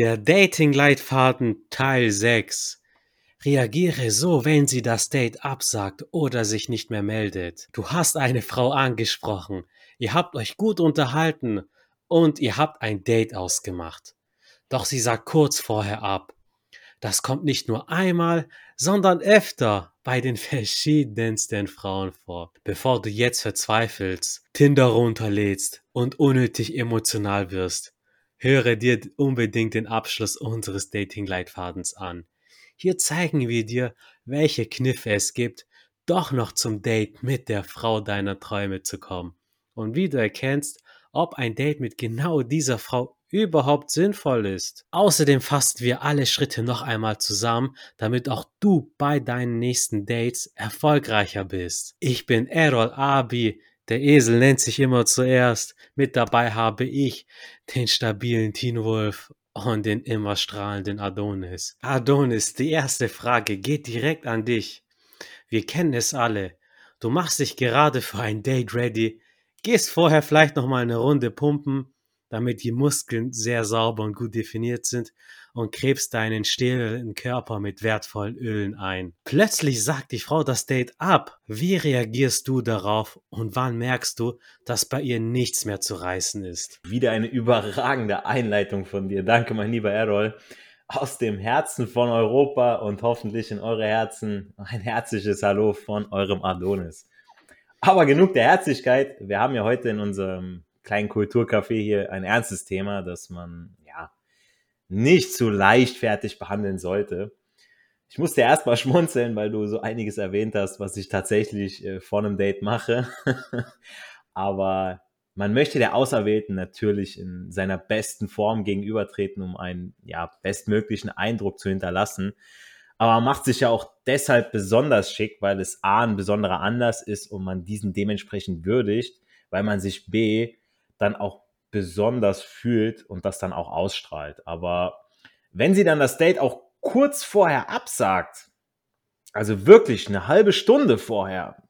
Der Dating-Leitfaden Teil 6. Reagiere so, wenn sie das Date absagt oder sich nicht mehr meldet. Du hast eine Frau angesprochen, ihr habt euch gut unterhalten und ihr habt ein Date ausgemacht. Doch sie sagt kurz vorher ab. Das kommt nicht nur einmal, sondern öfter bei den verschiedensten Frauen vor. Bevor du jetzt verzweifelst, Tinder runterlädst und unnötig emotional wirst, höre dir unbedingt den Abschluss unseres Dating-Leitfadens an. Hier zeigen wir dir, welche Kniffe es gibt, doch noch zum Date mit der Frau deiner Träume zu kommen. Und wie du erkennst, ob ein Date mit genau dieser Frau überhaupt sinnvoll ist. Außerdem fassen wir alle Schritte noch einmal zusammen, damit auch du bei deinen nächsten Dates erfolgreicher bist. Ich bin Errol Abi, der Esel nennt sich immer zuerst. Mit dabei habe ich den stabilen Teen Wolf und den immer strahlenden Adonis. Adonis, die erste Frage geht direkt an dich. Wir kennen es alle. Du machst dich gerade für ein Date ready, gehst vorher vielleicht noch mal eine Runde pumpen damit die Muskeln sehr sauber und gut definiert sind und krebst deinen stählernen Körper mit wertvollen Ölen ein. Plötzlich sagt die Frau das Date ab. Wie reagierst du darauf und wann merkst du, dass bei ihr nichts mehr zu reißen ist? Wieder eine überragende Einleitung von dir. Danke, mein lieber Errol. Aus dem Herzen von Europa und hoffentlich in eure Herzen ein herzliches Hallo von eurem Adonis. Aber genug der Herzlichkeit. Wir haben ja heute in unserem kleinen Kulturcafé hier ein ernstes Thema, das man nicht zu leichtfertig behandeln sollte. Ich musste erstmal schmunzeln, weil du so einiges erwähnt hast, was ich tatsächlich äh, vor einem Date mache. Aber man möchte der Auserwählten natürlich in seiner besten Form gegenübertreten, um einen ja, bestmöglichen Eindruck zu hinterlassen. Aber man macht sich ja auch deshalb besonders schick, weil es A ein besonderer Anlass ist und man diesen dementsprechend würdigt, weil man sich B dann auch besonders fühlt und das dann auch ausstrahlt. Aber wenn sie dann das Date auch kurz vorher absagt, also wirklich eine halbe Stunde vorher,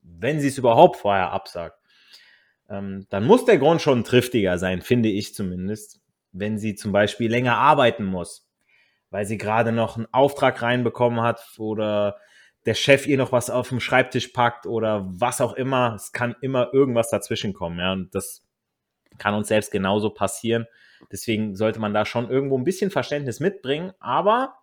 wenn sie es überhaupt vorher absagt, ähm, dann muss der Grund schon triftiger sein, finde ich zumindest. Wenn sie zum Beispiel länger arbeiten muss, weil sie gerade noch einen Auftrag reinbekommen hat oder der Chef ihr noch was auf dem Schreibtisch packt oder was auch immer. Es kann immer irgendwas dazwischen kommen. Ja, und das kann uns selbst genauso passieren. Deswegen sollte man da schon irgendwo ein bisschen Verständnis mitbringen. Aber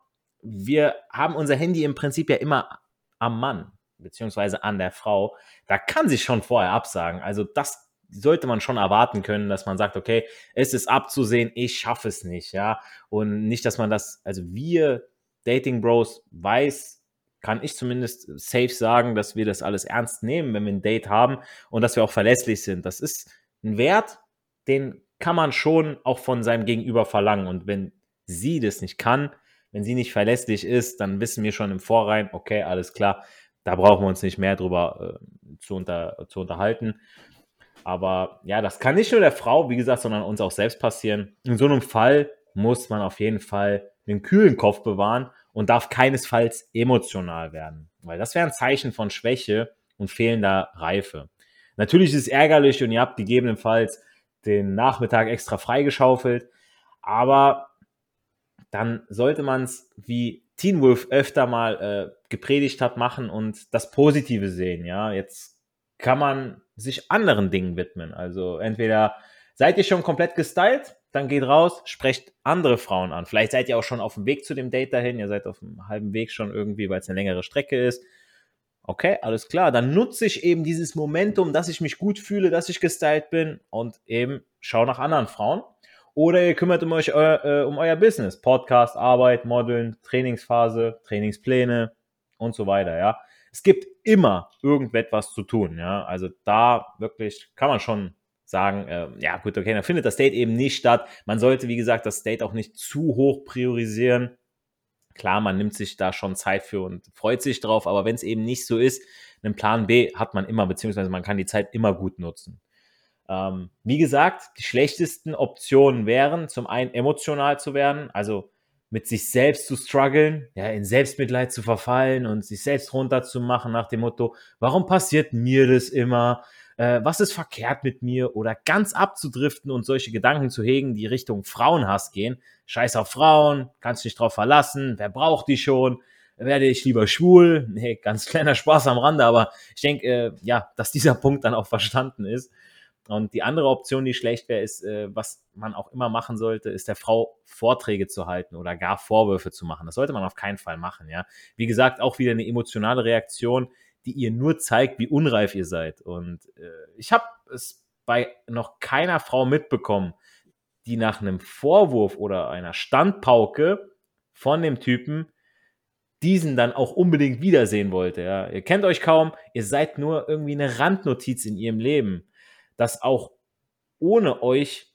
wir haben unser Handy im Prinzip ja immer am Mann, beziehungsweise an der Frau. Da kann sich schon vorher absagen. Also das sollte man schon erwarten können, dass man sagt, okay, es ist abzusehen, ich schaffe es nicht, ja. Und nicht, dass man das, also wir Dating Bros weiß, kann ich zumindest safe sagen, dass wir das alles ernst nehmen, wenn wir ein Date haben und dass wir auch verlässlich sind. Das ist ein Wert, den kann man schon auch von seinem Gegenüber verlangen. Und wenn sie das nicht kann, wenn sie nicht verlässlich ist, dann wissen wir schon im Vorrein, okay, alles klar, da brauchen wir uns nicht mehr drüber äh, zu, unter, zu unterhalten. Aber ja, das kann nicht nur der Frau, wie gesagt, sondern uns auch selbst passieren. In so einem Fall muss man auf jeden Fall einen kühlen Kopf bewahren und darf keinesfalls emotional werden, weil das wäre ein Zeichen von Schwäche und fehlender Reife. Natürlich ist es ärgerlich und ihr habt gegebenenfalls den Nachmittag extra freigeschaufelt. Aber dann sollte man es, wie Teen Wolf öfter mal äh, gepredigt hat, machen und das Positive sehen. Ja, jetzt kann man sich anderen Dingen widmen. Also entweder seid ihr schon komplett gestylt, dann geht raus, sprecht andere Frauen an. Vielleicht seid ihr auch schon auf dem Weg zu dem Date dahin, ihr seid auf dem halben Weg schon irgendwie, weil es eine längere Strecke ist. Okay, alles klar. Dann nutze ich eben dieses Momentum, dass ich mich gut fühle, dass ich gestylt bin und eben schau nach anderen Frauen. Oder ihr kümmert um euch äh, um euer Business. Podcast, Arbeit, Modeln, Trainingsphase, Trainingspläne und so weiter, ja. Es gibt immer irgendetwas zu tun, ja. Also da wirklich kann man schon sagen, äh, ja gut, okay, dann findet das Date eben nicht statt. Man sollte, wie gesagt, das Date auch nicht zu hoch priorisieren Klar, man nimmt sich da schon Zeit für und freut sich drauf, aber wenn es eben nicht so ist, einen Plan B hat man immer, beziehungsweise man kann die Zeit immer gut nutzen. Ähm, wie gesagt, die schlechtesten Optionen wären, zum einen emotional zu werden, also mit sich selbst zu strugglen, ja, in Selbstmitleid zu verfallen und sich selbst runterzumachen nach dem Motto, warum passiert mir das immer? Äh, was ist verkehrt mit mir oder ganz abzudriften und solche Gedanken zu hegen, die Richtung Frauenhass gehen. Scheiß auf Frauen, kannst dich drauf verlassen, wer braucht die schon? Werde ich lieber schwul? Nee, ganz kleiner Spaß am Rande, aber ich denke, äh, ja, dass dieser Punkt dann auch verstanden ist. Und die andere Option, die schlecht wäre, ist, äh, was man auch immer machen sollte, ist der Frau Vorträge zu halten oder gar Vorwürfe zu machen. Das sollte man auf keinen Fall machen, ja. Wie gesagt, auch wieder eine emotionale Reaktion, die ihr nur zeigt, wie unreif ihr seid. Und äh, ich habe es bei noch keiner Frau mitbekommen, die nach einem Vorwurf oder einer Standpauke von dem Typen diesen dann auch unbedingt wiedersehen wollte. Ja. Ihr kennt euch kaum, ihr seid nur irgendwie eine Randnotiz in ihrem Leben das auch ohne euch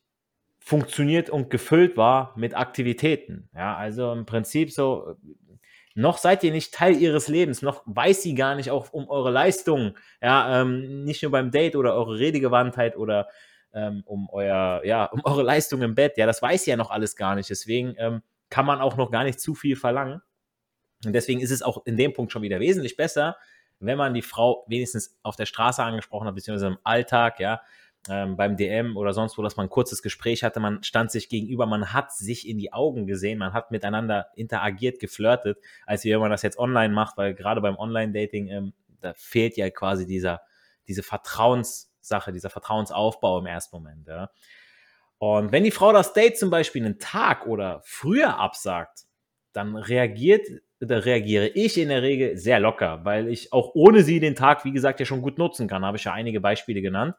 funktioniert und gefüllt war mit Aktivitäten. Ja, also im Prinzip so, noch seid ihr nicht Teil ihres Lebens, noch weiß sie gar nicht auch um eure Leistungen, ja, ähm, nicht nur beim Date oder eure Redegewandtheit oder ähm, um euer, ja, um eure Leistung im Bett, ja, das weiß sie ja noch alles gar nicht, deswegen ähm, kann man auch noch gar nicht zu viel verlangen. Und deswegen ist es auch in dem Punkt schon wieder wesentlich besser, wenn man die Frau wenigstens auf der Straße angesprochen hat, beziehungsweise im Alltag, ja, ähm, beim DM oder sonst wo, dass man ein kurzes Gespräch hatte, man stand sich gegenüber, man hat sich in die Augen gesehen, man hat miteinander interagiert, geflirtet, als wenn man das jetzt online macht, weil gerade beim Online-Dating, ähm, da fehlt ja quasi dieser, diese Vertrauenssache, dieser Vertrauensaufbau im ersten Moment, ja. Und wenn die Frau das Date zum Beispiel einen Tag oder früher absagt, dann reagiert da reagiere ich in der Regel sehr locker, weil ich auch ohne sie den Tag, wie gesagt, ja schon gut nutzen kann. Habe ich ja einige Beispiele genannt.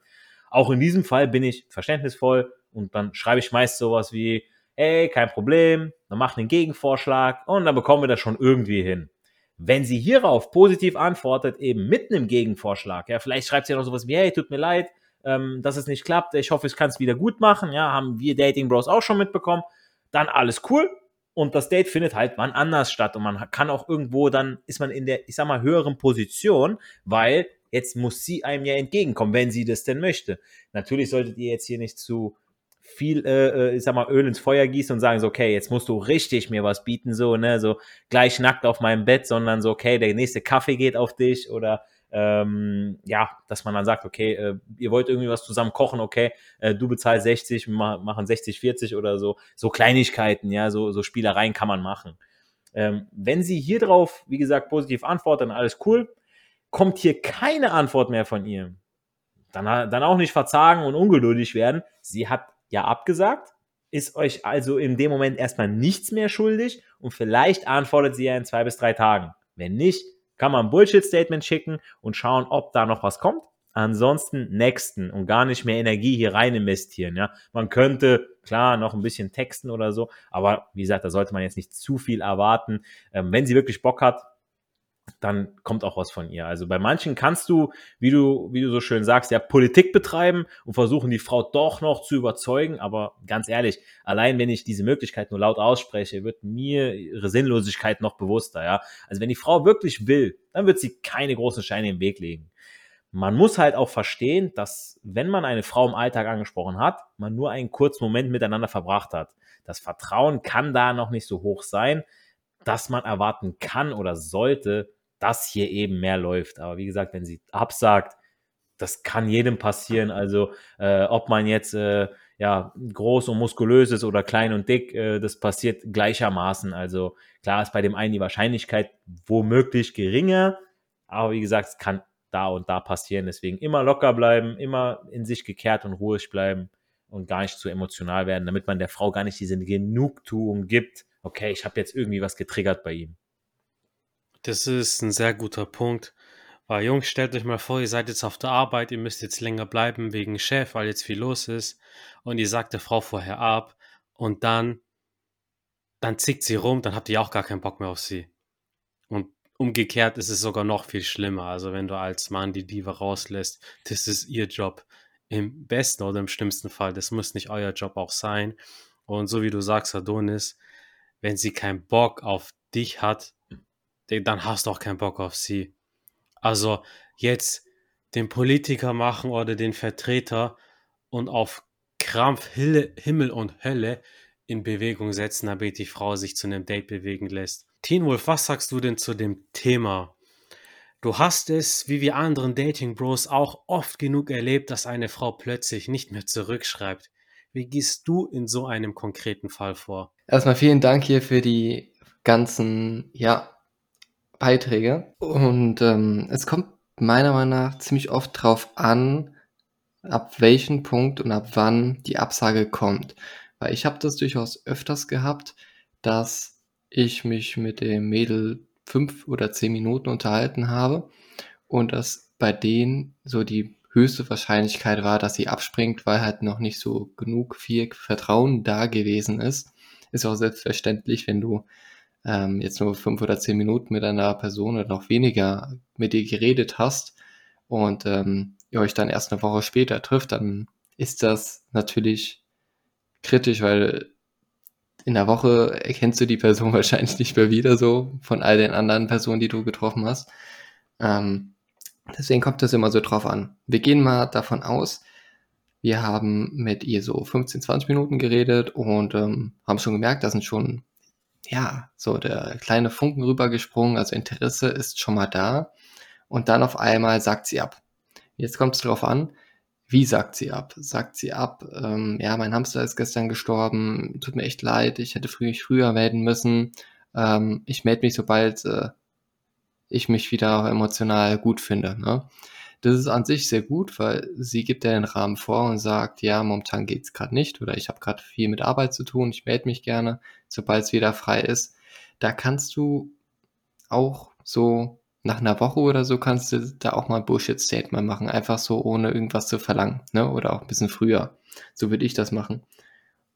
Auch in diesem Fall bin ich verständnisvoll und dann schreibe ich meist sowas wie, ey, kein Problem, dann mach einen Gegenvorschlag und dann bekommen wir das schon irgendwie hin. Wenn sie hierauf positiv antwortet, eben mit einem Gegenvorschlag, ja, vielleicht schreibt sie noch sowas wie, hey, tut mir leid, ähm, dass es nicht klappt, ich hoffe, ich kann es wieder gut machen, ja, haben wir Dating Bros auch schon mitbekommen, dann alles cool, und das Date findet halt wann anders statt und man kann auch irgendwo dann ist man in der ich sag mal höheren Position, weil jetzt muss sie einem ja entgegenkommen, wenn sie das denn möchte. Natürlich solltet ihr jetzt hier nicht zu viel, äh, äh, ich sag mal, Öl ins Feuer gießen und sagen so, okay, jetzt musst du richtig mir was bieten, so, ne, so gleich nackt auf meinem Bett, sondern so, okay, der nächste Kaffee geht auf dich oder ähm, ja, dass man dann sagt, okay, äh, ihr wollt irgendwie was zusammen kochen, okay, äh, du bezahlst 60, wir machen 60, 40 oder so, so Kleinigkeiten, ja, so, so Spielereien kann man machen. Ähm, wenn sie hier drauf, wie gesagt, positiv antworten, dann alles cool. Kommt hier keine Antwort mehr von ihr, dann, dann auch nicht verzagen und ungeduldig werden. Sie hat ja abgesagt, ist euch also in dem Moment erstmal nichts mehr schuldig und vielleicht antwortet sie ja in zwei bis drei Tagen. Wenn nicht, kann man ein Bullshit-Statement schicken und schauen, ob da noch was kommt. Ansonsten nächsten und gar nicht mehr Energie hier rein investieren. Ja, man könnte klar noch ein bisschen texten oder so, aber wie gesagt, da sollte man jetzt nicht zu viel erwarten. Ähm, wenn sie wirklich Bock hat, dann kommt auch was von ihr. Also bei manchen kannst du, wie du, wie du so schön sagst, ja Politik betreiben und versuchen, die Frau doch noch zu überzeugen. Aber ganz ehrlich, allein wenn ich diese Möglichkeit nur laut ausspreche, wird mir ihre Sinnlosigkeit noch bewusster. Ja, also wenn die Frau wirklich will, dann wird sie keine großen Steine im Weg legen. Man muss halt auch verstehen, dass wenn man eine Frau im Alltag angesprochen hat, man nur einen kurzen Moment miteinander verbracht hat. Das Vertrauen kann da noch nicht so hoch sein, dass man erwarten kann oder sollte, dass hier eben mehr läuft. Aber wie gesagt, wenn sie absagt, das kann jedem passieren. Also äh, ob man jetzt äh, ja groß und muskulös ist oder klein und dick, äh, das passiert gleichermaßen. Also klar ist bei dem einen die Wahrscheinlichkeit womöglich geringer, aber wie gesagt, es kann da und da passieren. Deswegen immer locker bleiben, immer in sich gekehrt und ruhig bleiben und gar nicht zu emotional werden, damit man der Frau gar nicht diese Genugtuung gibt. Okay, ich habe jetzt irgendwie was getriggert bei ihm. Das ist ein sehr guter Punkt. Weil, Jungs, stellt euch mal vor, ihr seid jetzt auf der Arbeit, ihr müsst jetzt länger bleiben wegen Chef, weil jetzt viel los ist. Und ihr sagt der Frau vorher ab. Und dann, dann zickt sie rum, dann habt ihr auch gar keinen Bock mehr auf sie. Und umgekehrt ist es sogar noch viel schlimmer. Also wenn du als Mann die Diva rauslässt, das ist ihr Job. Im besten oder im schlimmsten Fall, das muss nicht euer Job auch sein. Und so wie du sagst, Adonis, wenn sie keinen Bock auf dich hat, dann hast du auch keinen Bock auf sie. Also jetzt den Politiker machen oder den Vertreter und auf Krampf Himmel und Hölle in Bewegung setzen, damit die Frau sich zu einem Date bewegen lässt. Teen Wolf, was sagst du denn zu dem Thema? Du hast es, wie wir anderen Dating Bros, auch oft genug erlebt, dass eine Frau plötzlich nicht mehr zurückschreibt. Wie gehst du in so einem konkreten Fall vor? Erstmal vielen Dank hier für die ganzen, ja, Beiträge. Und ähm, es kommt meiner Meinung nach ziemlich oft drauf an, ab welchem Punkt und ab wann die Absage kommt. Weil ich habe das durchaus öfters gehabt, dass ich mich mit dem Mädel fünf oder zehn Minuten unterhalten habe und dass bei denen so die höchste Wahrscheinlichkeit war, dass sie abspringt, weil halt noch nicht so genug viel Vertrauen da gewesen ist. Ist auch selbstverständlich, wenn du ähm, jetzt nur fünf oder zehn Minuten mit einer Person oder noch weniger mit ihr geredet hast und ähm, ihr euch dann erst eine Woche später trifft, dann ist das natürlich kritisch, weil in der Woche erkennst du die Person wahrscheinlich nicht mehr wieder so von all den anderen Personen, die du getroffen hast. Ähm, deswegen kommt das immer so drauf an. Wir gehen mal davon aus, wir haben mit ihr so 15, 20 Minuten geredet und ähm, haben schon gemerkt, da sind schon, ja, so der kleine Funken rübergesprungen, also Interesse ist schon mal da. Und dann auf einmal sagt sie ab. Jetzt kommt es darauf an, wie sagt sie ab? Sagt sie ab, ähm, ja, mein Hamster ist gestern gestorben, tut mir echt leid, ich hätte früh, früher melden müssen. Ähm, ich melde mich, sobald äh, ich mich wieder emotional gut finde. Ne? Das ist an sich sehr gut, weil sie gibt ja den Rahmen vor und sagt, ja, momentan geht's gerade nicht oder ich habe gerade viel mit Arbeit zu tun, ich melde mich gerne, sobald es wieder frei ist. Da kannst du auch so nach einer Woche oder so kannst du da auch mal ein Bullshit-Statement machen, einfach so ohne irgendwas zu verlangen, ne? Oder auch ein bisschen früher. So würde ich das machen.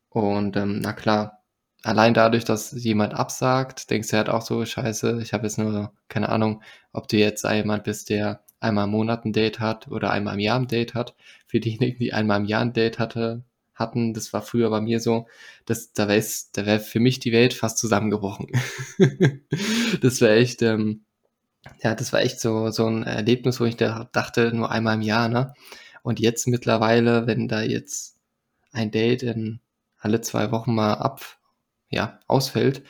Und ähm, na klar, allein dadurch, dass jemand absagt, denkst du halt auch so, scheiße, ich habe jetzt nur, keine Ahnung, ob du jetzt jemand bist, der einmal im Monat ein Date hat oder einmal im Jahr ein Date hat. Für diejenigen, die einmal im Jahr ein Date hatte, hatten, das war früher bei mir so, das, da wäre da wär für mich die Welt fast zusammengebrochen. das wäre echt, ähm, ja, das war echt so, so ein Erlebnis, wo ich da dachte, nur einmal im Jahr, ne? Und jetzt mittlerweile, wenn da jetzt ein Date in alle zwei Wochen mal ab, ja, ausfällt,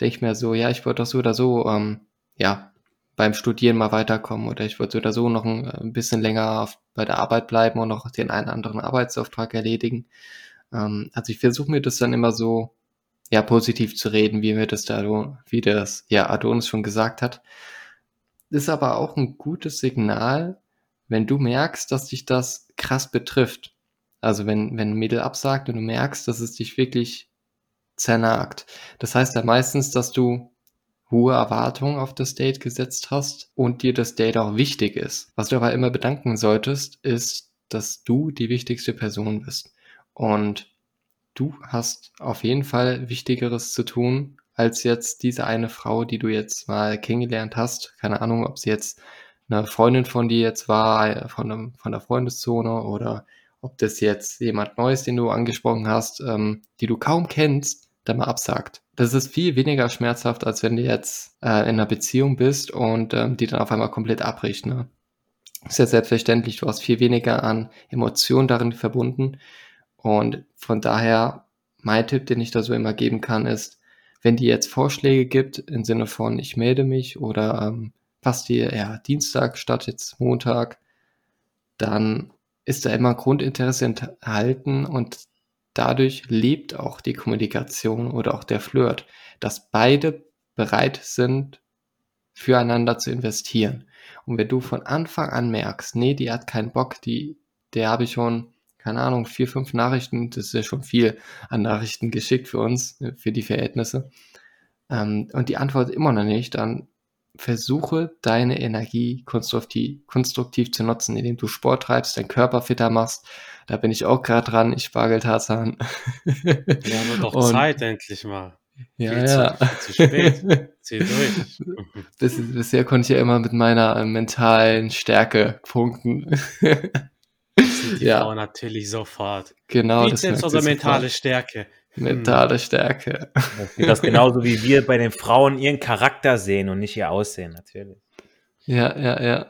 denke ich mir so, ja, ich wollte doch so oder so, ähm, ja, beim Studieren mal weiterkommen oder ich wollte so oder so noch ein, ein bisschen länger auf, bei der Arbeit bleiben und noch den einen anderen Arbeitsauftrag erledigen. Ähm, also ich versuche mir das dann immer so, ja, positiv zu reden, wie mir das da, wie das, ja, Adonis schon gesagt hat ist aber auch ein gutes Signal, wenn du merkst, dass dich das krass betrifft. Also wenn, wenn ein Mädel absagt und du merkst, dass es dich wirklich zernagt. Das heißt ja meistens, dass du hohe Erwartungen auf das Date gesetzt hast und dir das Date auch wichtig ist. Was du aber immer bedanken solltest, ist, dass du die wichtigste Person bist. Und du hast auf jeden Fall Wichtigeres zu tun, als jetzt diese eine Frau, die du jetzt mal kennengelernt hast. Keine Ahnung, ob sie jetzt eine Freundin von dir jetzt war, von, einem, von der Freundeszone oder ob das jetzt jemand Neues, den du angesprochen hast, ähm, die du kaum kennst, da mal absagt. Das ist viel weniger schmerzhaft, als wenn du jetzt äh, in einer Beziehung bist und ähm, die dann auf einmal komplett abbricht. Ne? Ist ja selbstverständlich, du hast viel weniger an Emotionen darin verbunden. Und von daher, mein Tipp, den ich da so immer geben kann, ist, wenn die jetzt Vorschläge gibt im Sinne von ich melde mich oder ähm, passt dir eher Dienstag statt jetzt Montag, dann ist da immer Grundinteresse enthalten und dadurch lebt auch die Kommunikation oder auch der Flirt, dass beide bereit sind, füreinander zu investieren. Und wenn du von Anfang an merkst, nee, die hat keinen Bock, die, der habe ich schon keine Ahnung, vier, fünf Nachrichten, das ist ja schon viel an Nachrichten geschickt für uns, für die Verhältnisse. Ähm, und die Antwort immer noch nicht, dann versuche deine Energie konstruktiv, konstruktiv zu nutzen, indem du Sport treibst, deinen Körper fitter machst. Da bin ich auch gerade dran, ich spargel Tarzan. Ja, aber doch und, Zeit endlich mal. Ja, Viel ja. Zu, zu spät. Zieh durch. Bis, bisher konnte ich ja immer mit meiner äh, mentalen Stärke punkten sind die ja. Frauen natürlich sofort. Genau. Bizeps oder mentale Stärke? Mentale Stärke. Das genauso wie wir bei den Frauen ihren Charakter sehen und nicht ihr Aussehen, natürlich. Ja, ja, ja.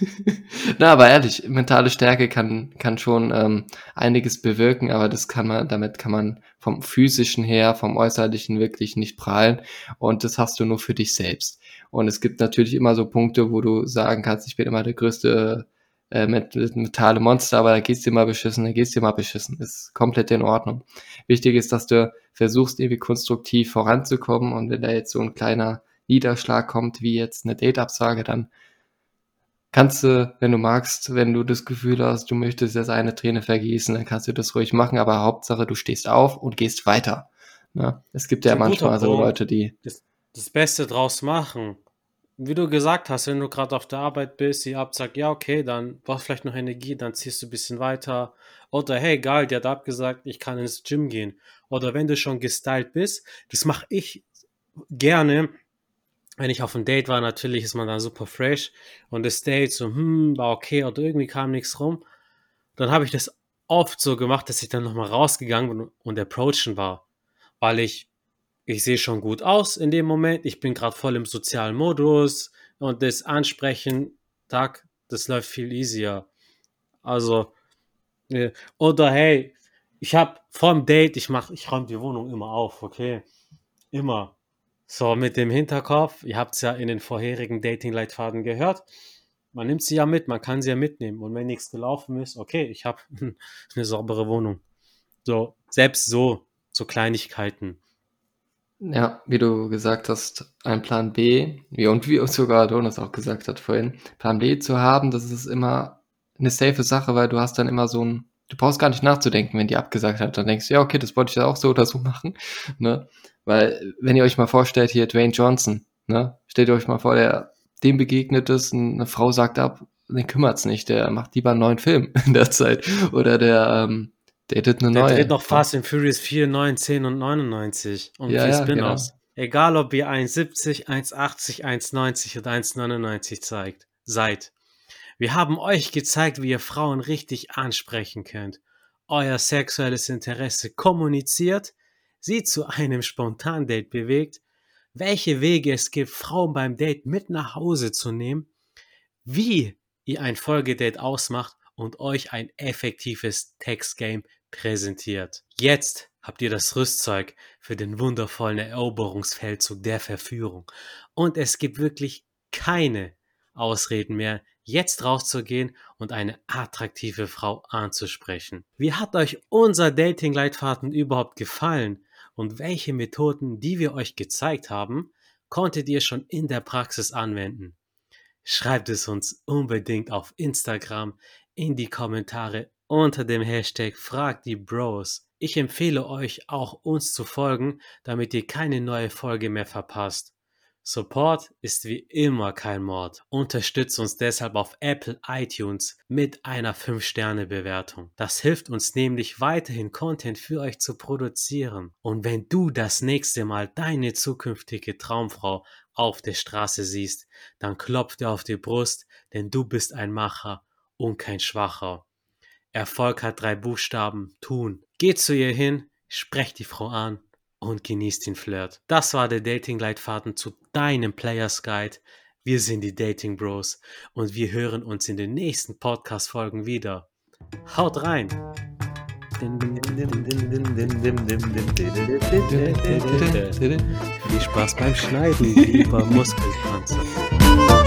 Na, aber ehrlich, mentale Stärke kann, kann schon ähm, einiges bewirken, aber das kann man, damit kann man vom physischen her, vom äußerlichen wirklich nicht prahlen. Und das hast du nur für dich selbst. Und es gibt natürlich immer so Punkte, wo du sagen kannst, ich bin immer der größte äh, mit, mit mentale Monster, aber da geht's dir mal beschissen, da geht's dir mal beschissen. Ist komplett in Ordnung. Wichtig ist, dass du versuchst, irgendwie konstruktiv voranzukommen und wenn da jetzt so ein kleiner Niederschlag kommt, wie jetzt eine Date-Absage, dann kannst du, wenn du magst, wenn du das Gefühl hast, du möchtest jetzt eine Träne vergießen, dann kannst du das ruhig machen, aber Hauptsache, du stehst auf und gehst weiter. Ne? Es gibt ja manchmal so Leute, die. Das, das Beste draus machen. Wie du gesagt hast, wenn du gerade auf der Arbeit bist, die absagt, ja, okay, dann brauchst vielleicht noch Energie, dann ziehst du ein bisschen weiter. Oder hey, geil, die hat abgesagt, ich kann ins Gym gehen. Oder wenn du schon gestylt bist, das mache ich gerne, wenn ich auf ein Date war, natürlich ist man dann super fresh und das Date so, hm, war okay oder irgendwie kam nichts rum. Dann habe ich das oft so gemacht, dass ich dann nochmal rausgegangen bin und approachen war. Weil ich, ich sehe schon gut aus in dem Moment, ich bin gerade voll im sozialen Modus und das Ansprechen, Tag, das läuft viel easier. Also, oder hey, ich habe vor dem Date, ich mach, ich räume die Wohnung immer auf, okay? Immer. So, mit dem Hinterkopf, ihr habt es ja in den vorherigen Dating-Leitfaden gehört, man nimmt sie ja mit, man kann sie ja mitnehmen. Und wenn nichts gelaufen ist, okay, ich habe eine saubere Wohnung. So, selbst so, so Kleinigkeiten. Ja, wie du gesagt hast, ein Plan B, wie und wie sogar Donas auch gesagt hat vorhin, Plan B zu haben, das ist immer eine safe Sache, weil du hast dann immer so ein, du brauchst gar nicht nachzudenken, wenn die abgesagt hat, dann denkst du, ja, okay, das wollte ich ja auch so oder so machen, ne? Weil, wenn ihr euch mal vorstellt, hier Dwayne Johnson, ne? Stellt euch mal vor, der dem begegnet ist, eine Frau sagt ab, den kümmert's nicht, der macht lieber einen neuen Film in der Zeit. Oder der, ähm, datet eine der neue. Der dreht noch Fast and Furious 4, 9, 10 und 99 und ja, ja, Spin-offs. Genau. Egal, ob ihr 1,70, 1,80, 1,90 oder 1,99 zeigt, seid. Wir haben euch gezeigt, wie ihr Frauen richtig ansprechen könnt. Euer sexuelles Interesse kommuniziert, sie zu einem Spontandate bewegt, welche Wege es gibt, Frauen beim Date mit nach Hause zu nehmen, wie ihr ein Folgedate ausmacht und euch ein effektives Textgame präsentiert. Jetzt habt ihr das Rüstzeug für den wundervollen Eroberungsfeldzug der Verführung. Und es gibt wirklich keine Ausreden mehr, jetzt rauszugehen und eine attraktive Frau anzusprechen. Wie hat euch unser Dating-Leitfaden überhaupt gefallen? und welche Methoden, die wir euch gezeigt haben, konntet ihr schon in der Praxis anwenden. Schreibt es uns unbedingt auf Instagram in die Kommentare unter dem Hashtag Frag die Bros. Ich empfehle euch auch uns zu folgen, damit ihr keine neue Folge mehr verpasst. Support ist wie immer kein Mord. Unterstützt uns deshalb auf Apple iTunes mit einer 5-Sterne-Bewertung. Das hilft uns nämlich weiterhin Content für euch zu produzieren. Und wenn du das nächste Mal deine zukünftige Traumfrau auf der Straße siehst, dann klopf dir auf die Brust, denn du bist ein Macher und kein Schwacher. Erfolg hat drei Buchstaben, tun. Geh zu ihr hin, sprech die Frau an und genießt den Flirt. Das war der Dating-Leitfaden zu deinem Players Guide. Wir sind die Dating Bros und wir hören uns in den nächsten Podcast-Folgen wieder. Haut rein! Viel Spaß beim Schneiden, lieber Muskelpanzer.